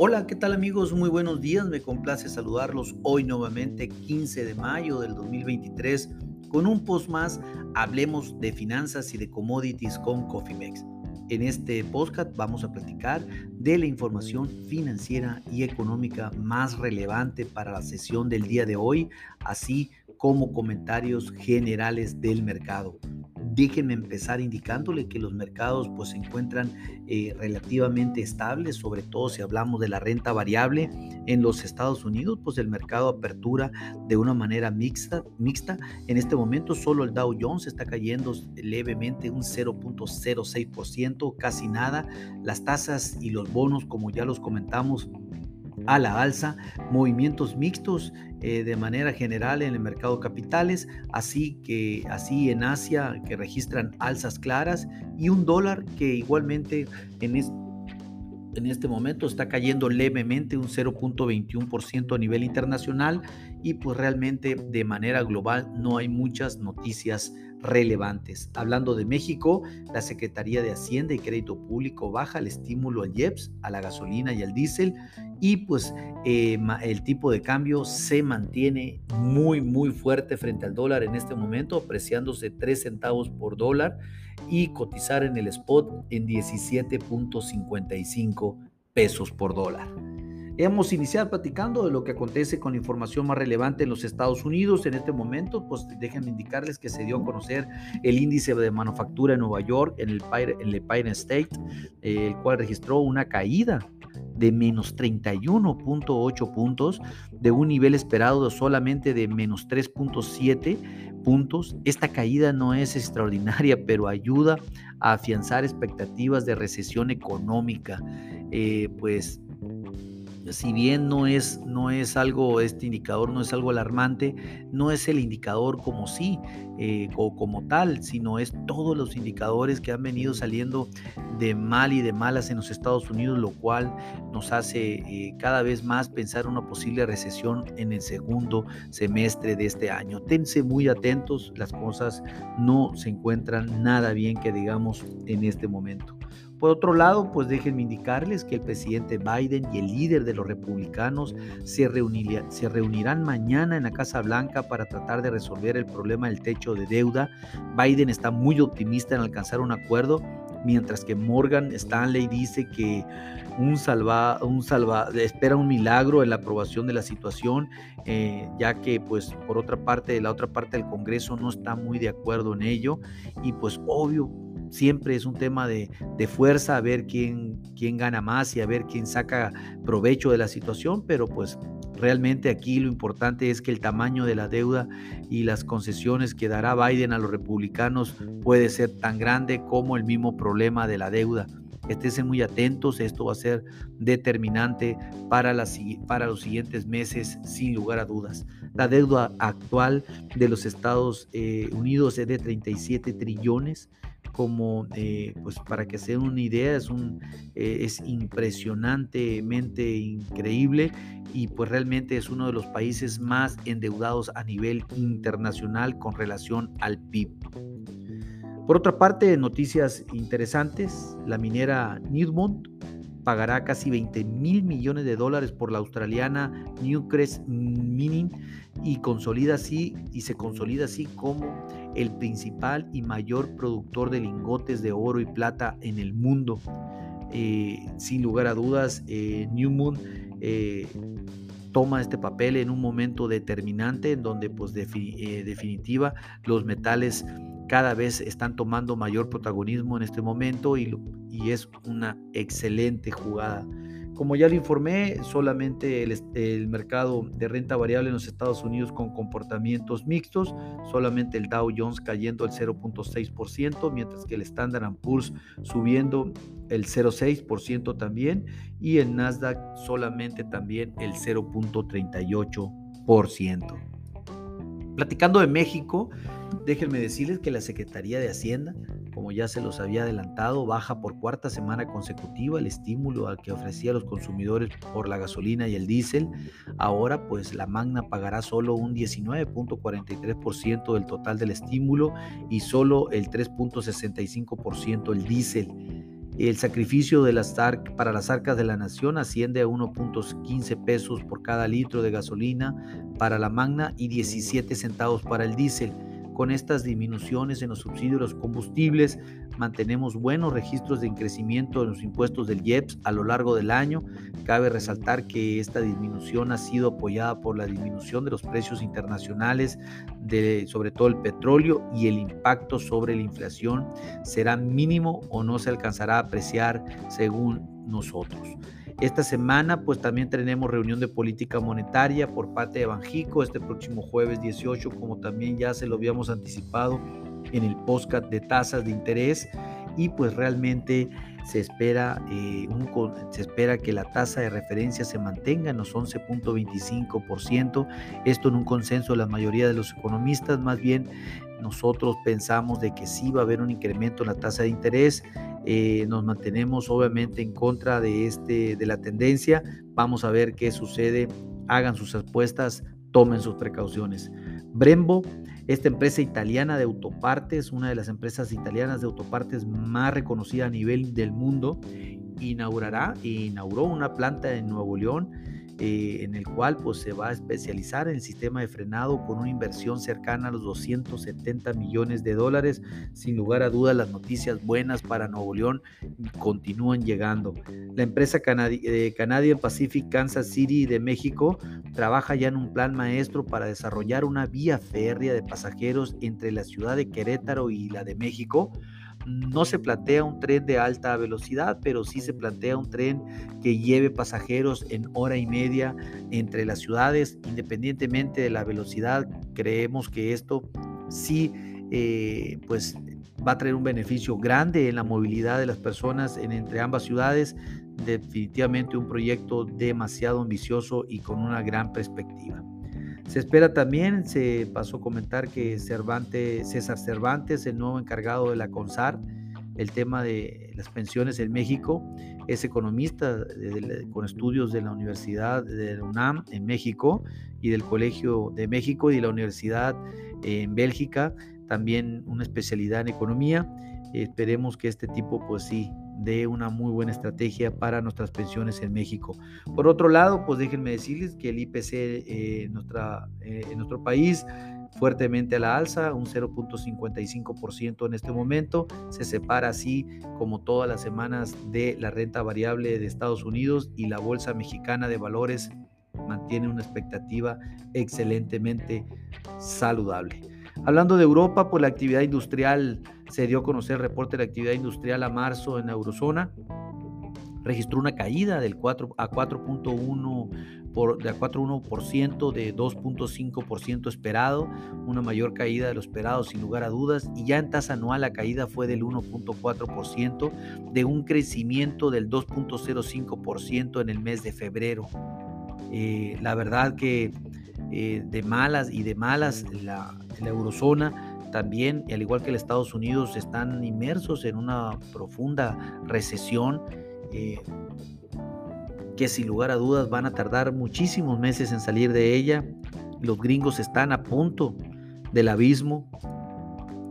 Hola, ¿qué tal amigos? Muy buenos días, me complace saludarlos hoy nuevamente 15 de mayo del 2023 con un post más, hablemos de finanzas y de commodities con Cofimex. En este podcast vamos a platicar de la información financiera y económica más relevante para la sesión del día de hoy, así como comentarios generales del mercado. Déjenme empezar indicándole que los mercados pues, se encuentran eh, relativamente estables, sobre todo si hablamos de la renta variable en los Estados Unidos, pues el mercado apertura de una manera mixta. mixta. En este momento solo el Dow Jones está cayendo levemente un 0.06%, casi nada. Las tasas y los bonos, como ya los comentamos, a la alza, movimientos mixtos eh, de manera general en el mercado de capitales, así que así en Asia que registran alzas claras y un dólar que igualmente en este en este momento está cayendo levemente un 0.21% a nivel internacional y pues realmente de manera global no hay muchas noticias relevantes. Hablando de México, la Secretaría de Hacienda y Crédito Público baja el estímulo al IEPS, a la gasolina y al diésel y pues eh, el tipo de cambio se mantiene muy muy fuerte frente al dólar en este momento, apreciándose 3 centavos por dólar y cotizar en el spot en 17.55 pesos por dólar. Hemos iniciado platicando de lo que acontece con información más relevante en los Estados Unidos. En este momento, pues déjenme indicarles que se dio a conocer el índice de manufactura en Nueva York, en el, en State, el cual registró una caída de menos 31.8 puntos, de un nivel esperado solamente de menos 3.7 puntos. Esta caída no es extraordinaria, pero ayuda a afianzar expectativas de recesión económica. Eh, pues si bien no es, no es algo, este indicador no es algo alarmante, no es el indicador como sí eh, o como tal, sino es todos los indicadores que han venido saliendo de mal y de malas en los Estados Unidos, lo cual nos hace eh, cada vez más pensar una posible recesión en el segundo semestre de este año. Tense muy atentos, las cosas no se encuentran nada bien que digamos en este momento. Por otro lado, pues déjenme indicarles que el presidente Biden y el líder de los republicanos se, reunirán mañana en la Casa Blanca para tratar de resolver el problema del techo de deuda. Biden está muy optimista en alcanzar un acuerdo, mientras que Morgan Stanley dice que un salva, un salva, espera un milagro en la aprobación de la situación, eh, ya que pues por otra parte, la otra parte del Congreso no está muy de acuerdo en ello y pues obvio siempre es un tema de, fuerza, a ver quién, quién gana más y a ver quién saca provecho de la situación, pero pues realmente aquí lo importante es que el tamaño de la deuda y las concesiones que dará Biden a los republicanos puede ser tan grande como el mismo problema de la deuda. Esténse muy atentos, esto va a ser determinante para, para los siguientes meses, sin lugar a dudas. La deuda actual de los Estados eh, Unidos es de 37 trillones, como, pues para que se den una idea, es, un, eh, es impresionantemente increíble y pues realmente es uno de los países más endeudados a nivel internacional con relación al PIB. Por otra parte, noticias interesantes, la minera Newmont pagará casi 20 mil millones de dólares por la australiana Newcrest Mining y consolida así y se consolida así como el principal y mayor productor de lingotes de oro y plata en el mundo. Eh, sin lugar a dudas, eh, Newmont eh, toma este papel en un momento determinante en donde, pues, definitiva, los metales cada vez están tomando mayor protagonismo en este momento y es una excelente jugada como ya le informé, solamente el, mercado de renta variable en los Estados Unidos con comportamientos mixtos, solamente el Dow Jones cayendo el 0.6%, mientras que el Standard Poor's subiendo el 0.6% también y el Nasdaq solamente también el 0.38%. Platicando de México, déjenme decirles que la Secretaría de Hacienda como ya se los había adelantado, baja por cuarta semana consecutiva el estímulo al que ofrecía a los consumidores por la gasolina y el diésel. Ahora pues la Magna pagará solo un 19.43% del total del estímulo y solo el 3.65% el diésel. El sacrificio de las para las arcas de la nación asciende a 1.15 pesos por cada litro de gasolina para la magna y 17 centavos para el diésel. Con estas disminuciones en los subsidios de los combustibles, mantenemos buenos registros de crecimiento en los impuestos del IEPS a lo largo del año. Cabe resaltar que esta disminución ha sido apoyada por la disminución de los precios internacionales, de, sobre todo el petróleo, y el impacto sobre la inflación será mínimo o no se alcanzará a apreciar según nosotros. Esta semana pues también tenemos reunión de política monetaria por parte de Banjico este próximo jueves 18, como también ya se lo habíamos anticipado en el podcast de tasas de interés. Y pues realmente se espera, eh, un, se espera que la tasa de referencia se mantenga en los 11.25%, esto en un consenso de la mayoría de los economistas, más bien nosotros pensamos de que sí va a haber un incremento en la tasa de interés, eh, nos mantenemos obviamente en contra de, este, de la tendencia. Vamos a ver qué sucede. Hagan sus apuestas, tomen sus precauciones. Brembo, esta empresa italiana de autopartes, una de las empresas italianas de autopartes más reconocida a nivel del mundo, inaugurará, inauguró una planta en Nuevo León eh, en el cual pues, se va a especializar en sistema de frenado con una inversión cercana a los 270 millones de dólares. Sin lugar a dudas, las noticias buenas para Nuevo León continúan llegando. La empresa eh, Canadian Pacific Kansas City de México trabaja ya en un plan maestro para desarrollar una vía férrea de pasajeros entre la ciudad de Querétaro y la de México no se plantea un tren de alta velocidad, pero sí se plantea un tren que lleve pasajeros en hora y media entre las ciudades, independientemente de la velocidad. Creemos que esto sí, eh, pues va a traer un beneficio grande en la movilidad de las personas en, entre ambas ciudades. Definitivamente un proyecto demasiado ambicioso y con una gran perspectiva. Se espera también, se pasó a comentar que Cervantes, César Cervantes, el nuevo encargado de la CONSAR, el tema de las pensiones en México, es economista con estudios de la Universidad de UNAM en México y del Colegio de México y de la Universidad en Bélgica, también una especialidad en economía. Esperemos que este tipo, pues sí, de una muy buena estrategia para nuestras pensiones en México. Por otro lado, pues déjenme decirles que el IPC eh, nuestra, eh, en nuestro país fuertemente a la alza, un 0.55% en este momento, se separa así como todas las semanas de la renta variable de Estados Unidos y la Bolsa Mexicana de Valores mantiene una expectativa excelentemente saludable. Hablando de Europa, pues la actividad industrial se dio a conocer el reporte de la actividad industrial a marzo en la eurozona. Registró una caída del 4 a 4.1 por, de 4.1% de 2.5% esperado, una mayor caída de lo esperado sin lugar a dudas, y ya en tasa anual la caída fue del 1.4% de un crecimiento del 2.05% en el mes de febrero. Eh, la verdad que eh, de malas y de malas la, la eurozona también, al igual que el Estados Unidos, están inmersos en una profunda recesión eh, que sin lugar a dudas van a tardar muchísimos meses en salir de ella. Los gringos están a punto del abismo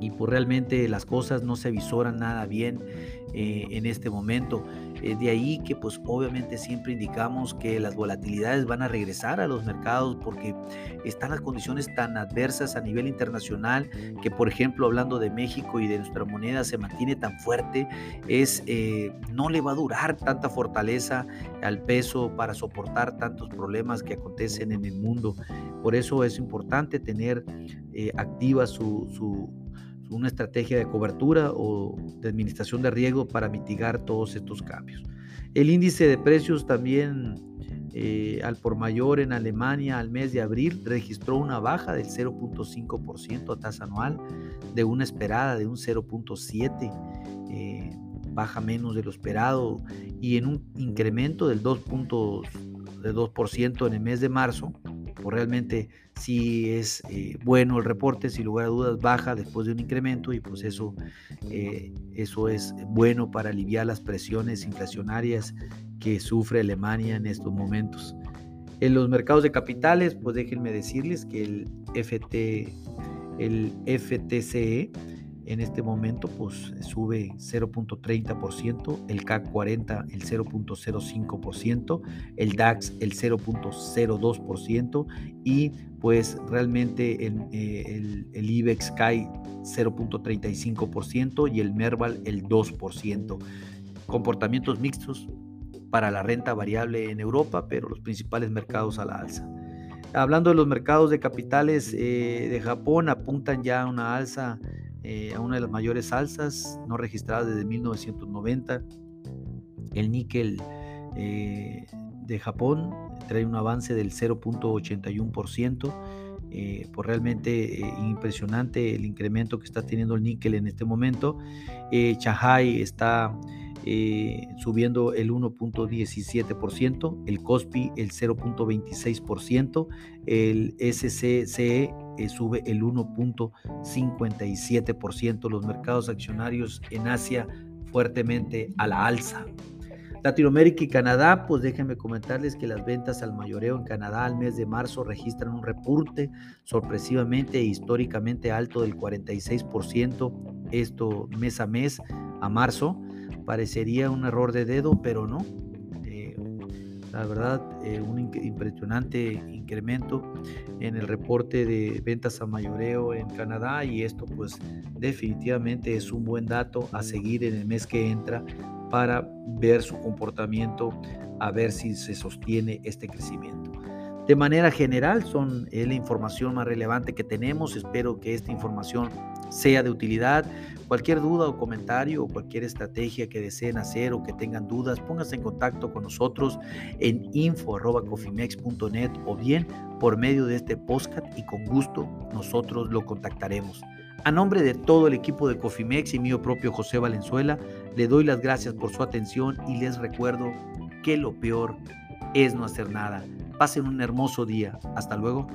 y pues realmente las cosas no se visoran nada bien eh, en este momento. de ahí que pues obviamente siempre indicamos que las volatilidades van a regresar a los mercados porque están las condiciones tan adversas a nivel internacional que por ejemplo hablando de México y de nuestra moneda se mantiene tan fuerte, es eh, no le va a durar tanta fortaleza al peso para soportar tantos problemas que acontecen en el mundo. Por eso es importante tener eh, activa su, su una estrategia de cobertura o de administración de riesgo para mitigar todos estos cambios. El índice de precios también eh, al por mayor en Alemania al mes de abril registró una baja del 0.5% a tasa anual de una esperada de un 0.7%, eh, baja menos de lo esperado y en un incremento del 2%, en el mes de marzo realmente si es eh, bueno el reporte, sin lugar a dudas baja después de un incremento y pues eso, eh, eso es bueno para aliviar las presiones inflacionarias que sufre Alemania en estos momentos. En los mercados de capitales, pues déjenme decirles que el FT, el FTCE en este momento pues sube 0.30%, el CAC 40 el 0.05%, el DAX el 0.02% y pues realmente el, eh, el, IBEX cae 0.35% y el Merval el 2%. Comportamientos mixtos para la renta variable en Europa, pero los principales mercados a la alza. Hablando de los mercados de capitales eh, de Japón, apuntan ya a una alza eh, a una de las mayores alzas no registradas desde 1990. El níquel eh, de Japón trae un avance del 0.81%. Eh, pues realmente impresionante el incremento que está teniendo el níquel en este momento. Shanghai está eh, subiendo el 1.17%, el COSPI el 0.26%, el SCCE eh, sube el 1.57%, los mercados accionarios en Asia fuertemente a la alza. Latinoamérica y Canadá, pues déjenme comentarles que las ventas al mayoreo en Canadá al mes de marzo registran un repunte sorpresivamente e históricamente alto del 46%, esto mes a mes a marzo, Parecería un error de dedo, pero no. La verdad, eh, un impresionante incremento en el reporte de ventas a mayoreo en Canadá y esto pues definitivamente es un buen dato a seguir en el mes que entra para ver su comportamiento, a ver si se sostiene este crecimiento. De manera general, son la información más relevante que tenemos. Espero que esta información sea de utilidad. Cualquier duda o comentario o cualquier estrategia que deseen hacer o que tengan dudas, pónganse en contacto con nosotros en info.cofimex.net o bien por medio de este podcast y con gusto nosotros lo contactaremos. A nombre de todo el equipo de Cofimex y mío propio José Valenzuela, le doy las gracias por su atención y les recuerdo que lo peor es no hacer nada. Pasen un hermoso día. Hasta luego.